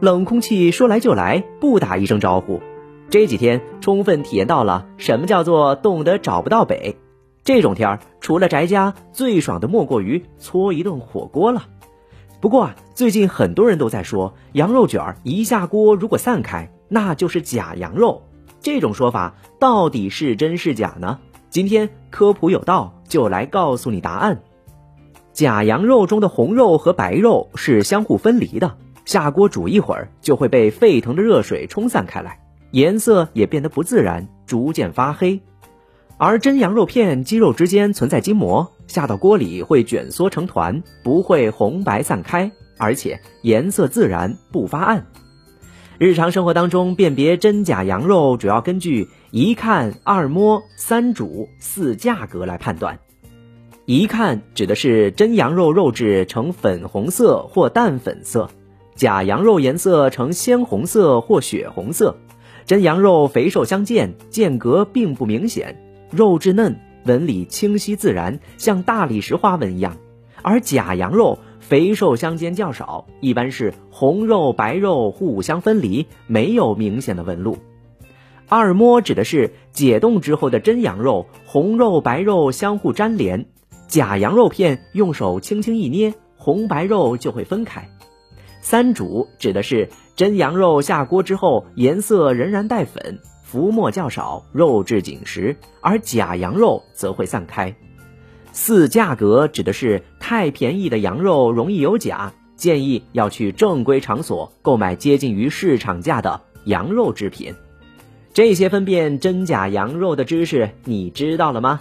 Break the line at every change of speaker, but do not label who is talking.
冷空气说来就来，不打一声招呼。这几天充分体验到了什么叫做冻得找不到北。这种天儿，除了宅家，最爽的莫过于搓一顿火锅了。不过啊，最近很多人都在说，羊肉卷儿一下锅如果散开，那就是假羊肉。这种说法到底是真是假呢？今天科普有道，就来告诉你答案。假羊肉中的红肉和白肉是相互分离的，下锅煮一会儿就会被沸腾的热水冲散开来，颜色也变得不自然，逐渐发黑。而真羊肉片肌肉之间存在筋膜，下到锅里会卷缩成团，不会红白散开，而且颜色自然不发暗。日常生活当中辨别真假羊肉，主要根据一看、二摸、三煮、四价格来判断。一看指的是真羊肉肉质呈粉红色或淡粉色，假羊肉颜色呈鲜红色或血红色。真羊肉肥瘦相间，间隔并不明显。肉质嫩，纹理清晰自然，像大理石花纹一样；而假羊肉肥瘦相间较少，一般是红肉白肉互相分离，没有明显的纹路。二摸指的是解冻之后的真羊肉，红肉白肉相互粘连；假羊肉片用手轻轻一捏，红白肉就会分开。三煮指的是真羊肉下锅之后，颜色仍然带粉。浮沫较少，肉质紧实，而假羊肉则会散开。四价格指的是太便宜的羊肉容易有假，建议要去正规场所购买接近于市场价的羊肉制品。这些分辨真假羊肉的知识，你知道了吗？